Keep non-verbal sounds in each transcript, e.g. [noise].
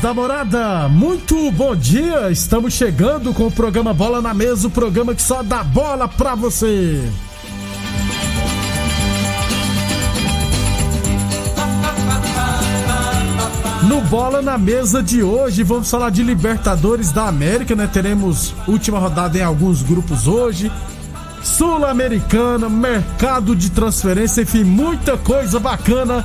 Da morada, muito bom dia! Estamos chegando com o programa Bola na Mesa o programa que só dá bola pra você. No Bola na Mesa de hoje, vamos falar de Libertadores da América, né? Teremos última rodada em alguns grupos hoje. Sul-Americana, mercado de transferência, enfim, muita coisa bacana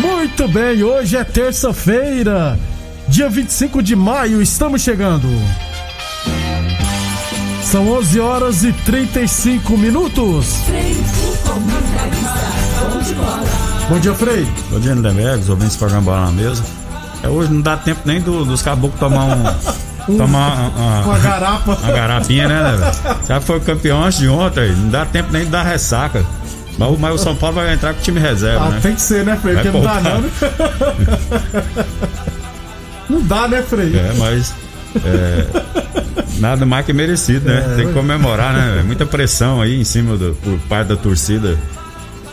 Muito bem, hoje é terça-feira, dia 25 de maio, estamos chegando. São 11 horas e 35 minutos. Bom dia, Frei. Bom dia, Lindenberg, os ouvintes do programa Bola na Mesa. É, hoje não dá tempo nem do- dos caboclos tomar um. [laughs] tomar uma, Uma garapa. uma garapinha, né, né? Já foi campeão antes de ontem, não dá tempo nem de dar ressaca. Mas, o- mas o São Paulo vai entrar com o time reserva, Ah, né? tem que ser, né, Frei? Porque não dá, não. né? [laughs] Não dá, né, Frei? É, mas. é, nada mais que merecido, né? Tem que comemorar, né? velho? Muita pressão aí em cima do, por parte da torcida.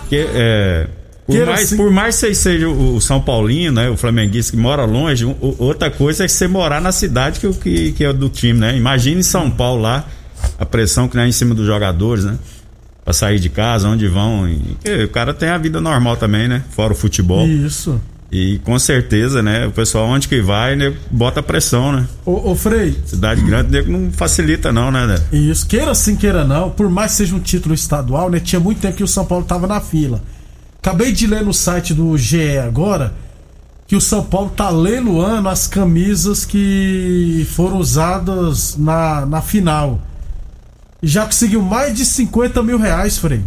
Que, é, por, Queira mais, sim. por mais que você seja o São Paulino, né? O flamenguista que mora longe, o- outra coisa é você morar na cidade que, que, que é do time, né? Imagine São Paulo lá, a pressão que é em cima dos jogadores, né? Pra sair de casa, onde vão. E, o cara tem a vida normal também, né? Fora o futebol. Isso. E com certeza, né? O pessoal onde que vai, né, bota pressão, né? Ô, ô Frei, Cidade grande nego, não facilita, não, né? né? Isso, queira sim, queira não, por mais que seja um título estadual, né? Tinha muito tempo que o São Paulo tava na fila. Acabei de ler no site do GE agora que o São Paulo tá leiloando as camisas que foram usadas na, na final. E já conseguiu mais de 50 mil reais, Frei.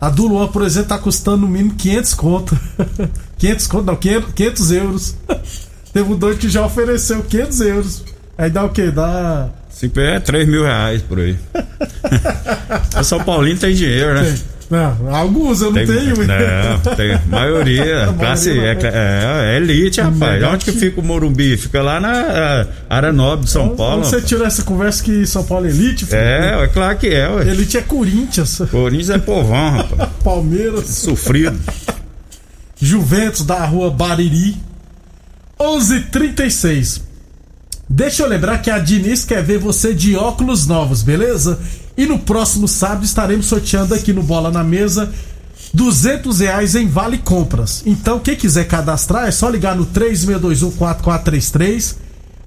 A do Luan, por exemplo, tá custando no mínimo 500 conto. [laughs] 500 conto, não, 500, 500 euros. [laughs] Teve um doido que já ofereceu 500 euros. Aí dá o quê? Dá Cinco é 3 mil reais por aí. o [laughs] São Paulino tem dinheiro, né? Não, alguns eu não tenho. Não, tem [laughs] maioria. classe, é, é, é elite, rapaz. Onde que fica o Morumbi? Fica lá na área nobre de São Paulo. Onde você tirou essa conversa que São Paulo é elite? filho? É, é claro que é, ué. Elite é Corinthians, Corinthians é povão, rapaz. [laughs] Palmeiras, Sofrido. Juventus da rua Bariri. 11:36. Deixa eu lembrar que a Diniz quer ver você de óculos novos, beleza? E no próximo sábado estaremos sorteando aqui no Bola na Mesa 200 reais em Vale Compras. Então, quem quiser cadastrar é só ligar no 36214433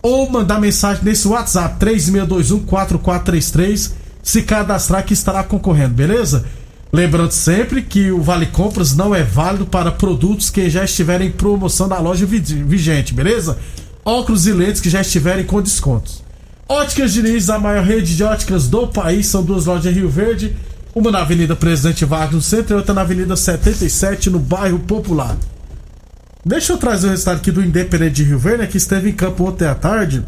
ou mandar mensagem nesse WhatsApp 36214433 se cadastrar que estará concorrendo, beleza? Lembrando sempre que o Vale Compras não é válido para produtos que já estiverem em promoção na loja vi- vigente, beleza? Óculos e lentes que já estiverem com descontos. Óticas Diniz, a maior rede de óticas do país, são duas lojas em Rio Verde, uma na Avenida Presidente Vargas no centro e outra na Avenida 77 no bairro Popular. Deixa eu trazer o resultado aqui do Independente de Rio Verde, que esteve em campo ontem à tarde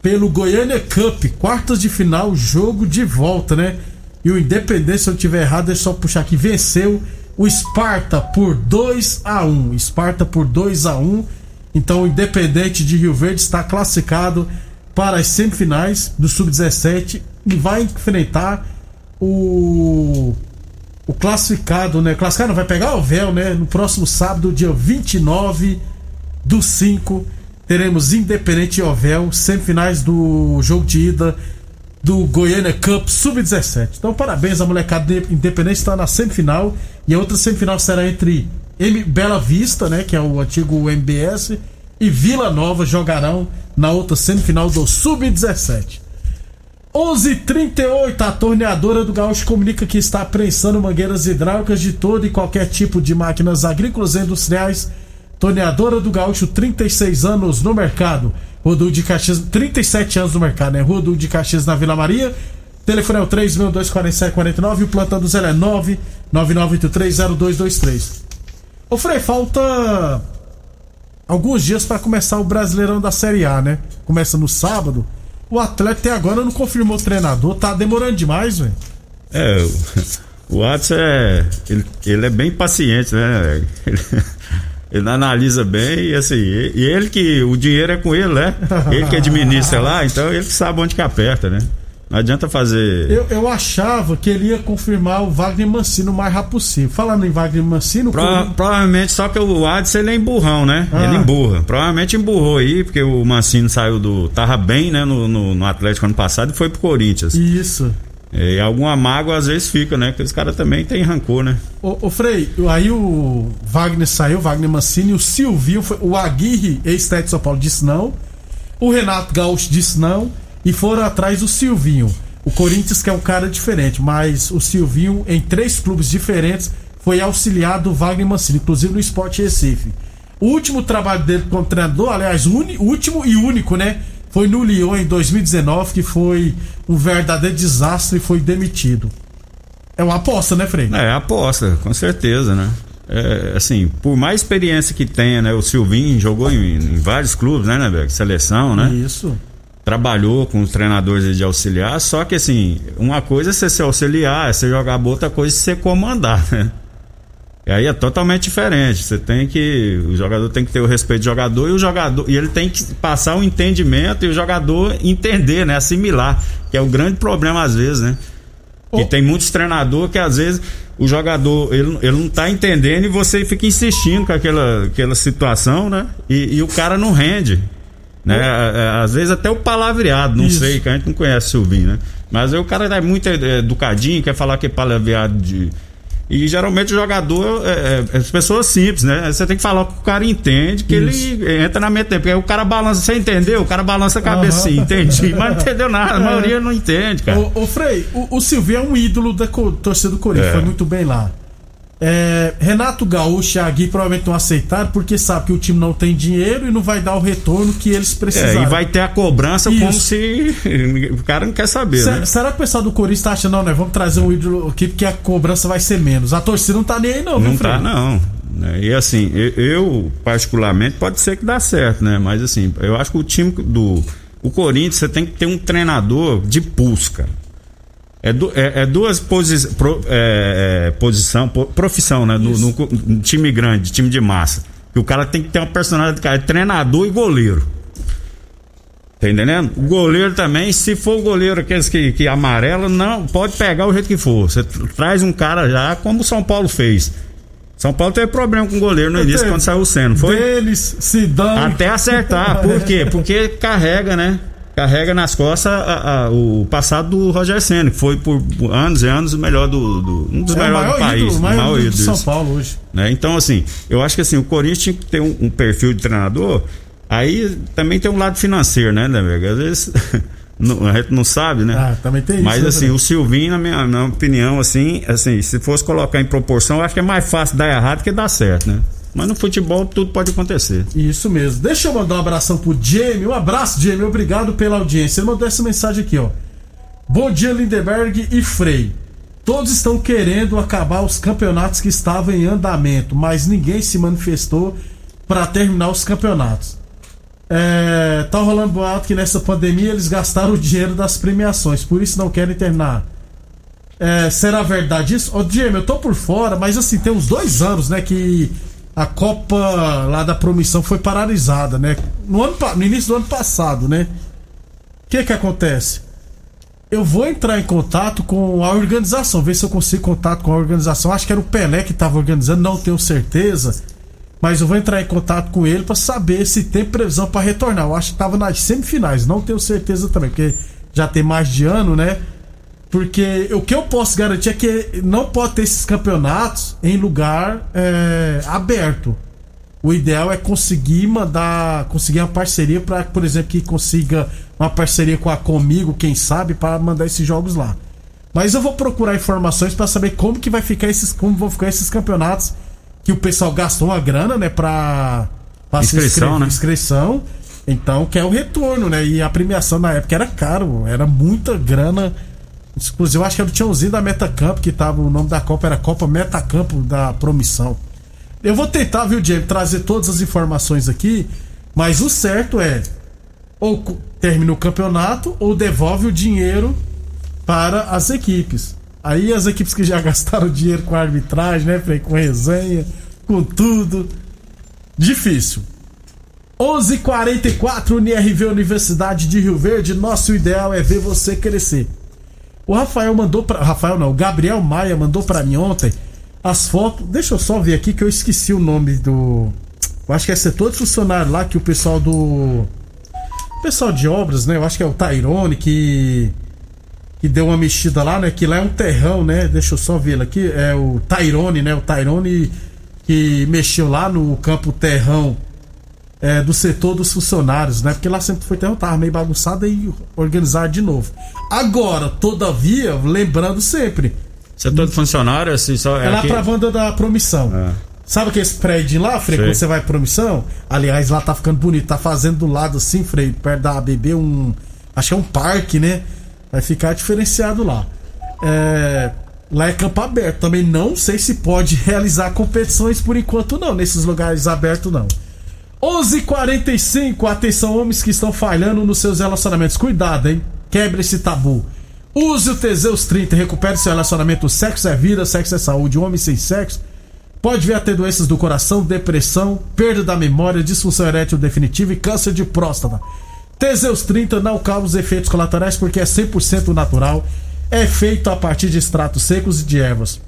pelo Goiânia Cup, quartas de final, jogo de volta, né? E o Independente, se eu tiver errado, é só puxar aqui, venceu o Sparta por 2 a 1 Sparta por 2 a 1 Então o Independente de Rio Verde está classificado para as semifinais do Sub-17 e vai enfrentar o o classificado, né? Classificado não, vai pegar o véu, né? No próximo sábado, dia 29 do 5, teremos Independente e Ovel, semifinais do jogo de ida do Goiânia Cup Sub-17. Então, parabéns à molecada Independente, está na semifinal. E a outra semifinal será entre M Bela Vista, né, que é o antigo MBS, e Vila Nova jogarão na outra semifinal do Sub-17. 11:38 a torneadora do Gaúcho comunica que está prensando mangueiras hidráulicas de todo e qualquer tipo de máquinas agrícolas e industriais. Torneadora do Gaúcho, 36 anos no mercado. Rodul de Caxias, 37 anos no mercado, né? Rodul de Caxias na Vila Maria. Telefone é o 3624749 e o plantão do Zé é 999830223. Ô Frei, falta alguns dias para começar o Brasileirão da Série A, né? Começa no sábado. O atleta até agora não confirmou o treinador, tá demorando demais, velho. É, o Watson é. Ele, ele, é bem paciente, né? Ele, [laughs] ele analisa bem e assim, e ele que. O dinheiro é com ele, né? Ele que administra lá, então ele que sabe onde que aperta, né? Não adianta fazer. Eu, eu achava que ele ia confirmar o Wagner Mancino o mais rápido possível. Falando em Wagner Mancino. Pro. Provavelmente, só que o Adson ele é emburrão, né? Ah. Ele emburra. Provavelmente emburrou aí, porque o Mancino saiu do. Tava bem, né? No, no, no Atlético ano passado e foi pro Corinthians. Isso. E alguma mágoa às vezes fica, né? Porque os caras também têm rancor, né? Ô, ô, Frei, aí o Wagner saiu, Wagner Mancini, o Silvio, foi, o Aguirre, ex-técnico de São Paulo, disse não. O Renato Gaúcho disse não e foram atrás do Silvinho. O Corinthians, que é um cara diferente, mas o Silvinho, em três clubes diferentes, foi auxiliar do Wagner Mancini, inclusive no Esporte Recife. O último trabalho dele como treinador, aliás, o último e único, né? Foi no Lyon em 2019, que foi um verdadeiro desastre e foi demitido. É uma aposta, né, Frei? É, aposta, com certeza, né? É, assim, por mais experiência que tenha, né? O Silvinho jogou em, em vários clubes, né, né, Seleção, né? Isso trabalhou com os treinadores de auxiliar, só que assim, uma coisa é você ser auxiliar, é você jogar boa, outra coisa é você comandar, né? E aí é totalmente diferente. Você tem que. O jogador tem que ter o respeito do jogador e o jogador. E ele tem que passar o um entendimento e o jogador entender, né? Assimilar. Que é o grande problema às vezes, né? Que tem muitos treinadores que às vezes o jogador ele, ele não tá entendendo e você fica insistindo com aquela, aquela situação, né? E, e o cara não rende. Né? É, é, às vezes até o palavreado, não Isso. sei, que a gente não conhece o Silvinho, né? Mas aí o cara é muito educadinho, quer falar que é palavreado de. E geralmente o jogador é, é, é pessoas simples, né? Você tem que falar que o cara entende, que Isso. ele entra na mente. Porque aí o cara balança, você entendeu? O cara balança a cabeça assim, entendi, mas não entendeu nada, a [laughs] maioria não entende, cara. Ô, ô Frei, o, o Silvinho é um ídolo da torcida do Corinthians, foi muito bem lá. É, Renato Gaúcho e Agui provavelmente não aceitaram porque sabe que o time não tem dinheiro e não vai dar o retorno que eles precisam. É, e vai ter a cobrança Isso. como se o cara não quer saber. Será, né? será que o pessoal do Corinthians tá achando, não, né? Vamos trazer um ídolo aqui porque a cobrança vai ser menos. A torcida não tá nem aí, não, Não viu, tá, não. Né? E assim, eu, particularmente, pode ser que dá certo, né? Mas assim, eu acho que o time do. O Corinthians, você tem que ter um treinador de pulso, cara. É, é, é duas posi, pro, é, é posição, profissão, né? No, no, no, time grande, time de massa. Que o cara tem que ter uma personalidade, cara, é treinador e goleiro. Tá entendendo? O goleiro também, se for o goleiro aqueles que, que amarela, não, pode pegar o jeito que for. Você traz um cara já, como o São Paulo fez. São Paulo teve problema com o goleiro no início, quando saiu o Senna, foi? Deles, se dão. Até acertar. Por quê? Porque carrega, né? Carrega nas costas a, a, o passado do Roger Senna, que foi por anos e anos o melhor do, do um dos é melhores do país, o maior, ídolo de São Paulo hoje. Né? Então assim, eu acho que assim o Corinthians tinha que ter um, um perfil de treinador. Aí também tem um lado financeiro, né, né Às vezes [laughs] não, a gente não sabe, né? Ah, também tem Mas isso, assim, né? o Silvinho, na minha, na minha opinião, assim, assim, se fosse colocar em proporção, eu acho que é mais fácil dar errado que dar certo, né? Mas no futebol tudo pode acontecer. Isso mesmo. Deixa eu mandar um abração pro Jamie. Um abraço, Jamie. Obrigado pela audiência. Ele mandou essa mensagem aqui, ó. Bom dia, Lindenberg e Frei. Todos estão querendo acabar os campeonatos que estavam em andamento, mas ninguém se manifestou para terminar os campeonatos. É, tá rolando boato que nessa pandemia eles gastaram o dinheiro das premiações, por isso não querem terminar. É, será verdade isso? Ô, Jamie, eu tô por fora, mas assim, tem uns dois anos, né, que a Copa lá da Promissão foi paralisada, né? No, ano, no início do ano passado, né? O que que acontece? Eu vou entrar em contato com a organização, ver se eu consigo contato com a organização. Acho que era o Pelé que estava organizando, não tenho certeza. Mas eu vou entrar em contato com ele para saber se tem previsão para retornar. Eu acho que tava nas semifinais, não tenho certeza também, porque já tem mais de ano, né? Porque o que eu posso garantir é que não pode ter esses campeonatos em lugar é, aberto. O ideal é conseguir mandar, conseguir uma parceria para, por exemplo, que consiga uma parceria com a Comigo, quem sabe, para mandar esses jogos lá. Mas eu vou procurar informações para saber como que vai ficar esses, como vão ficar esses campeonatos que o pessoal gastou uma grana, né, para inscrição, né? inscrição. Então, que é o retorno, né? E a premiação na época era caro, era muita grana. Inclusive, eu acho que era o tiozinho da Metacampo, que tava, o nome da Copa era Copa Metacampo da Promissão. Eu vou tentar, viu, Diego, trazer todas as informações aqui, mas o certo é ou termina o campeonato ou devolve o dinheiro para as equipes. Aí as equipes que já [laughs] gastaram dinheiro com arbitragem, né, com resenha, com tudo. Difícil. 11:44 UNIRV Universidade de Rio Verde. Nosso ideal é ver você crescer. O Rafael mandou para Rafael não, o Gabriel Maia mandou para mim ontem as fotos. Deixa eu só ver aqui que eu esqueci o nome do. Eu acho que é setor de funcionário lá que o pessoal do. O pessoal de obras, né? Eu acho que é o Tyrone que. Que deu uma mexida lá, né? Que lá é um terrão, né? Deixa eu só ver aqui. É o Tyrone, né? O Tyrone que mexeu lá no campo terrão é, do setor dos funcionários, né? Porque lá sempre foi terrão, tava meio bagunçado e organizar de novo. Agora, todavia, lembrando sempre, Setor de funcionário, assim, só. É, é lá aqui... pra banda da promissão. É. Sabe que esse prédio lá, Frei, quando você vai pra promissão? Aliás, lá tá ficando bonito. Tá fazendo do lado assim, Frei, perto da ABB, um. Acho que é um parque, né? Vai ficar diferenciado lá. É. Lá é campo aberto. Também não sei se pode realizar competições por enquanto, não. Nesses lugares abertos, não. 11:45 h 45 Atenção, homens que estão falhando nos seus relacionamentos. Cuidado, hein? Quebre esse tabu. Use o Teseus 30 e recupere seu relacionamento. Sexo é vida, sexo é saúde. Homem sem sexo pode vir a ter doenças do coração, depressão, perda da memória, disfunção erétil definitiva e câncer de próstata. Teseus 30 não causa efeitos colaterais porque é 100% natural. É feito a partir de extratos secos e de ervas.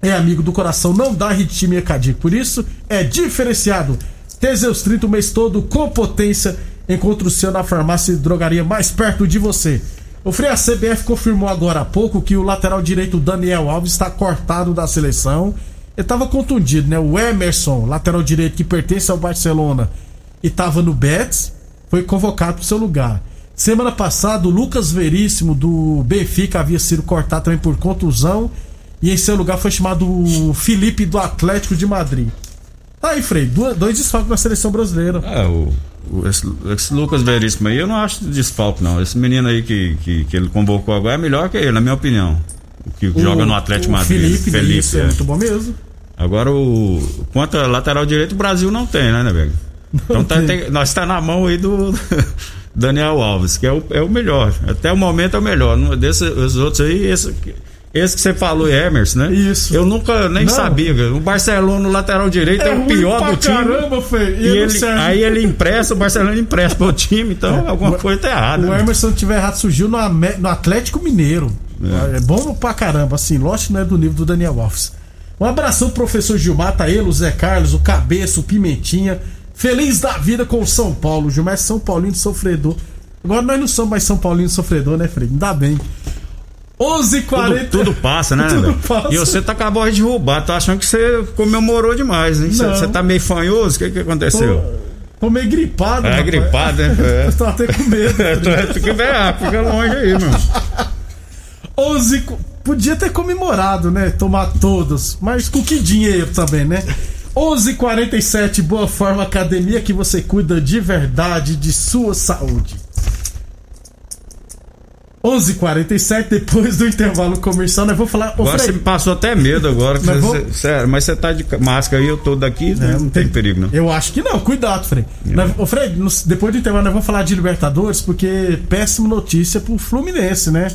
É amigo do coração, não dá arritmia cardíaca. Por isso, é diferenciado. Teseus 30 o mês todo com potência. Encontre o seu na farmácia e drogaria mais perto de você. O Frei, CBF confirmou agora há pouco que o lateral direito Daniel Alves está cortado da seleção. Ele estava contundido, né? O Emerson, lateral direito que pertence ao Barcelona e estava no Betis, foi convocado para o seu lugar. Semana passada, o Lucas Veríssimo do Benfica havia sido cortado também por contusão e em seu lugar foi chamado o Felipe do Atlético de Madrid. Aí, Frei, dois desfalques na seleção brasileira. É, o esse, esse, Lucas Veríssimo aí, eu não acho desfalque, não. Esse menino aí que, que, que, ele convocou agora é melhor que ele, na minha opinião. Que o, joga no Atlético Madrid. Felipe, Felipe isso, é. é. muito bom mesmo. Agora, o quanto a lateral direito, o Brasil não tem, né, né, velho? Então tá, tem, nós está na mão aí do [laughs] Daniel Alves, que é o, é o melhor. Até o momento é o melhor. Desses, os outros aí, esse, esse que você falou, Emerson, né? Isso. Eu nunca nem não. sabia. O Barcelona no lateral direito é, é o pior do time. Caramba, Fê. E, e ele, aí ele empresta, o Barcelona empresta pro time, então é. alguma o, coisa tá errada. O né? Emerson, tiver errado, surgiu no, no Atlético Mineiro. É. é. bom pra caramba, assim, lógico não é do nível do Daniel Alves. Um abração pro professor Gilmar, tá ele, o Zé Carlos, o Cabeça, o Pimentinha. Feliz da vida com o São Paulo. Gilmar é São Paulino sofredor. Agora nós não somos mais São Paulino sofredor, né, Fred? Ainda bem. 11h40. Tudo, tudo, passa, né? [laughs] tudo passa. E você tá acabou de roubar, tá achando que você comemorou demais, hein? Você, tá meio fanhoso? O que, que aconteceu? Tô, tô meio gripado. É, rapaz. gripado, né? [laughs] É. Eu tô até com medo. [laughs] Tem que ver, ah, fica longe aí, mano. 11 Podia ter comemorado, né? Tomar todos. Mas com que dinheiro também, né? 11:47 Boa Forma Academia que você cuida de verdade de sua saúde. 11:47 depois do intervalo comercial, nós vamos falar. agora Frei, você me passou até medo agora. Vamos... Sério, mas você tá de máscara aí, eu tô daqui, é, não, tem, tem, perigo, não. Eu acho que não, cuidado. É. Nós, ô, Frei, depois do intervalo nós vamos falar de Libertadores, porque péssima notícia pro Fluminense, né?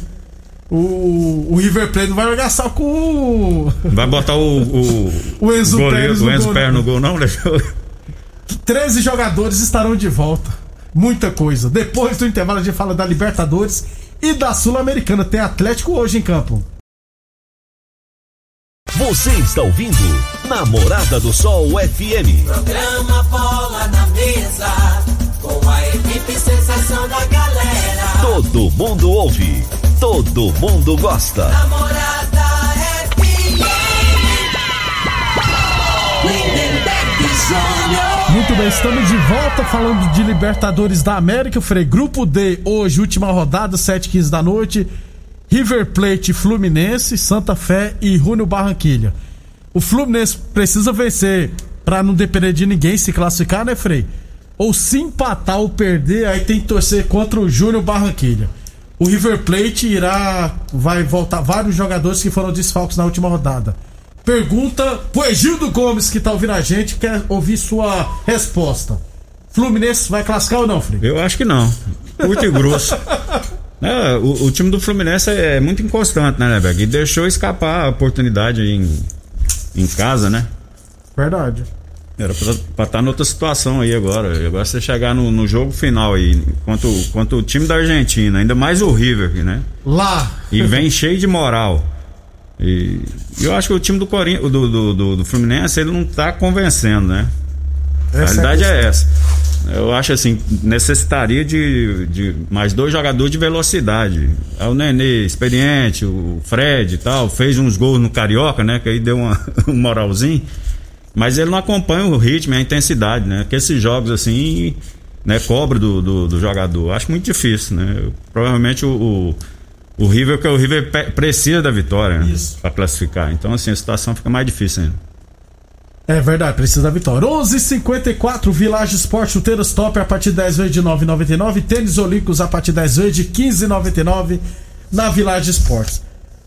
O, o River Plate não vai gastar com o. Vai botar o. O, [laughs] o Enzo Pérez no, o Enzo Pérez no gol, não, deixou. 13 jogadores estarão de volta. Muita coisa. Depois do intervalo a gente fala da Libertadores e da Sul-Americana. Tem Atlético hoje em campo. Você está ouvindo Namorada do Sol FM. Programa Bola na Mesa, com a equipe sensação da galera. Todo mundo ouve, todo mundo gosta. Namorada FM. Júnior. Muito bem, estamos de volta falando de Libertadores da América. Frei, grupo D, hoje, última rodada, 7h15 da noite. River Plate, Fluminense, Santa Fé e Júnior Barranquilha. O Fluminense precisa vencer para não depender de ninguém se classificar, né, Frei? Ou se empatar ou perder, aí tem que torcer contra o Júnior Barranquilha. O River Plate irá. Vai voltar vários jogadores que foram desfalques na última rodada. Pergunta pro Egildo Gomes, que tá ouvindo a gente, quer ouvir sua resposta. Fluminense vai classificar ou não, Frei? Eu acho que não. Curto e grosso. [laughs] É, o, o, time do Fluminense é muito inconstante, né, Neberg? E deixou escapar a oportunidade em, em casa, né? Verdade. Era pra estar tá noutra situação aí agora. Agora você chegar no, no, jogo final aí, quanto, quanto o time da Argentina, ainda mais o River, né? Lá! E vem cheio de moral. E eu acho que o time do, Corin... do, do, do, do Fluminense ele não tá convencendo, né? Essa a realidade é, é essa. Eu acho assim, necessitaria de, de mais dois jogadores de velocidade. É o Nenê, experiente, o Fred e tal, fez uns gols no Carioca, né? Que aí deu uma, [laughs] um moralzinho. Mas ele não acompanha o ritmo e a intensidade, né? Que esses jogos assim, né, cobra do, do, do jogador. Acho muito difícil, né? Provavelmente o, o, o River, que o River precisa da vitória né, para classificar. Então, assim, a situação fica mais difícil ainda. É verdade, precisa da vitória. 11:54 Village Esporte chuteiras top a partir de 10 vezes de 9,99. Tênis Olímpicos a partir de 10 vezes de 15,99 na Village Esportes.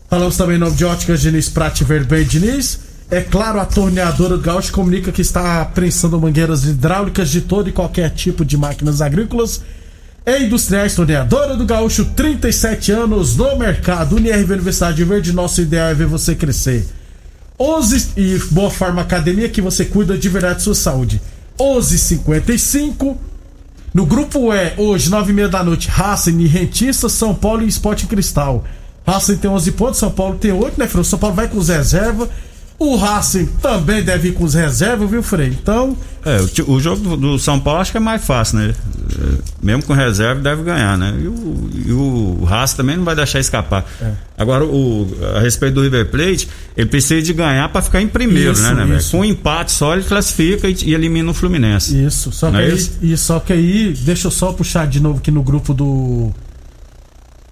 Falamos também em nome de Óticas Diniz Prate Verde Diniz. É claro, a torneadora do Gaúcho comunica que está prensando mangueiras hidráulicas de todo e qualquer tipo de máquinas agrícolas e industriais. Torneadora do Gaúcho, 37 anos no mercado. UniRV Universidade Verde, nosso ideal é ver você crescer. 11 e Boa Forma Academia que você cuida de verdade sua saúde. 11:55 no grupo E, hoje, 9 e meia da noite, Racing e Rentista, São Paulo e Esporte Cristal. Racing tem 11 pontos, São Paulo tem 8, né, Fernando? São Paulo vai com os reserva. O Racing também deve ir com os reservas, viu, Frei? Então. É, o, o jogo do, do, São Paulo acho que é mais fácil, né? É, mesmo com reserva, deve ganhar, né? E o, e o Racing também não vai deixar escapar. É. Agora, o, a respeito do River Plate, ele precisa de ganhar para ficar em primeiro, isso, né, né Com um empate só, ele classifica e, e elimina o Fluminense. Isso, só que, é aí, e só que aí, deixa eu só puxar de novo aqui no grupo do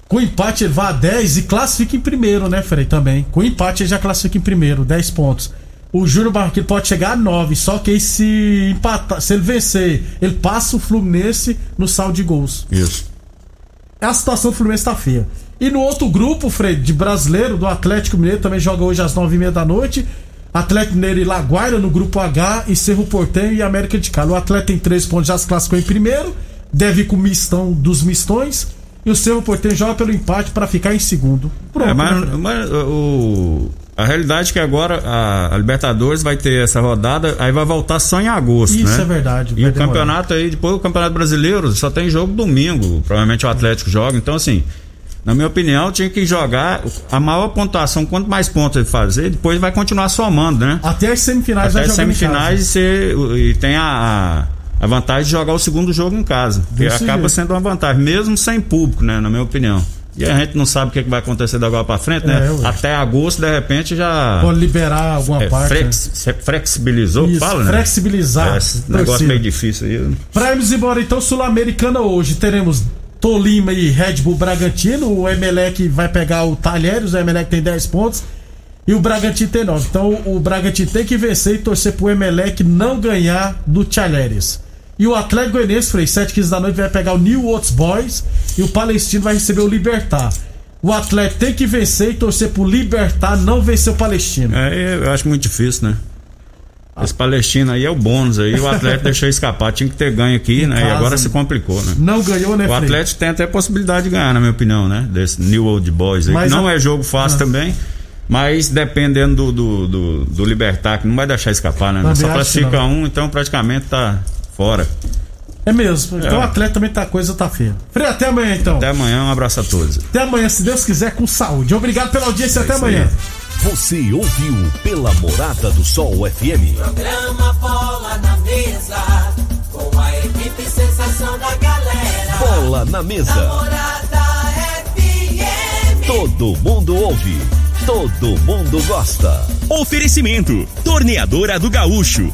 com empate ele vai a 10 e classifica em primeiro, né, Frei? Também. Com empate ele já classifica em primeiro, 10 pontos. O Júnior Barranquilla pode chegar a 9, só que aí se empatar, se ele vencer, ele passa o Fluminense no saldo de gols. Isso. A situação do Fluminense tá feia. E no outro grupo, Frei, de brasileiro, do Atlético Mineiro, também joga hoje às 9h30 da noite. Atlético Mineiro e Laguaira no grupo H e Cerro Portenho e América de Cali. O Atlético tem 3 pontos, já se classificou em primeiro, deve ir com o mistão dos mistões e o Cerro Porteiro joga pelo empate para ficar em segundo. Pronto, é, mas, né? mas o, a realidade é que agora a, a, Libertadores vai ter essa rodada, aí vai voltar só em agosto, Isso né? é verdade. E o campeonato aí, depois o Campeonato Brasileiro só tem jogo domingo, provavelmente o Atlético joga, então assim, na minha opinião, tinha que jogar a maior pontuação, quanto mais pontos ele fazer, depois vai continuar somando, né? Até as semifinais Até as semifinais e, e tem a, a a vantagem de jogar o segundo jogo em casa. Que acaba jeito. sendo uma vantagem, mesmo sem público, né? Na minha opinião. E a gente não sabe o que, é vai acontecer da agora para frente, né? É, Até agosto, de repente, já. Pode liberar alguma é, parte. Flex, né? Flexibilizou, Isso, fala, né? Flexibilizar. É, esse negócio meio difícil aí. Pra irmos embora, então, Sul-Americana hoje, teremos Tolima e Red Bull Bragantino. O Emelec vai pegar o Talheres, o Emelec tem 10 pontos. E o Bragantino tem 9. Então o Bragantino tem que vencer e torcer pro Emelec não ganhar do Talheres. E o Atlético Goianiense, Frei, 7 15 da noite, vai pegar o New Oats Boys e o Palestino vai receber o Libertar. O Atlético tem que vencer e torcer pro Libertar não vencer o Palestino. É, eu acho muito difícil, né? Esse Palestino aí é o bônus aí, o Atlético [laughs] deixou escapar, tinha que ter ganho aqui, né? Casa, e agora se complicou, né? Não ganhou, né, O Atlético tem até possibilidade de ganhar, na minha opinião, né? Desse New Old Boys aí. Mas não a... é jogo fácil ah. também. Mas dependendo do, do, do, do Libertar, que não vai deixar escapar, né? Só classifica um, então praticamente tá fora. É mesmo. Então é. o atleta também tá, coisa tá feia. Frei, até amanhã então. Até amanhã, um abraço a todos. Até amanhã, se Deus quiser, com saúde. Obrigado pela audiência, é até amanhã. Aí. Você ouviu pela Morada do Sol FM. Programa Bola na Mesa, com a equipe sensação da galera. Bola na mesa. Morada FM. Todo mundo ouve. Todo mundo gosta. Oferecimento: Torneadora do Gaúcho,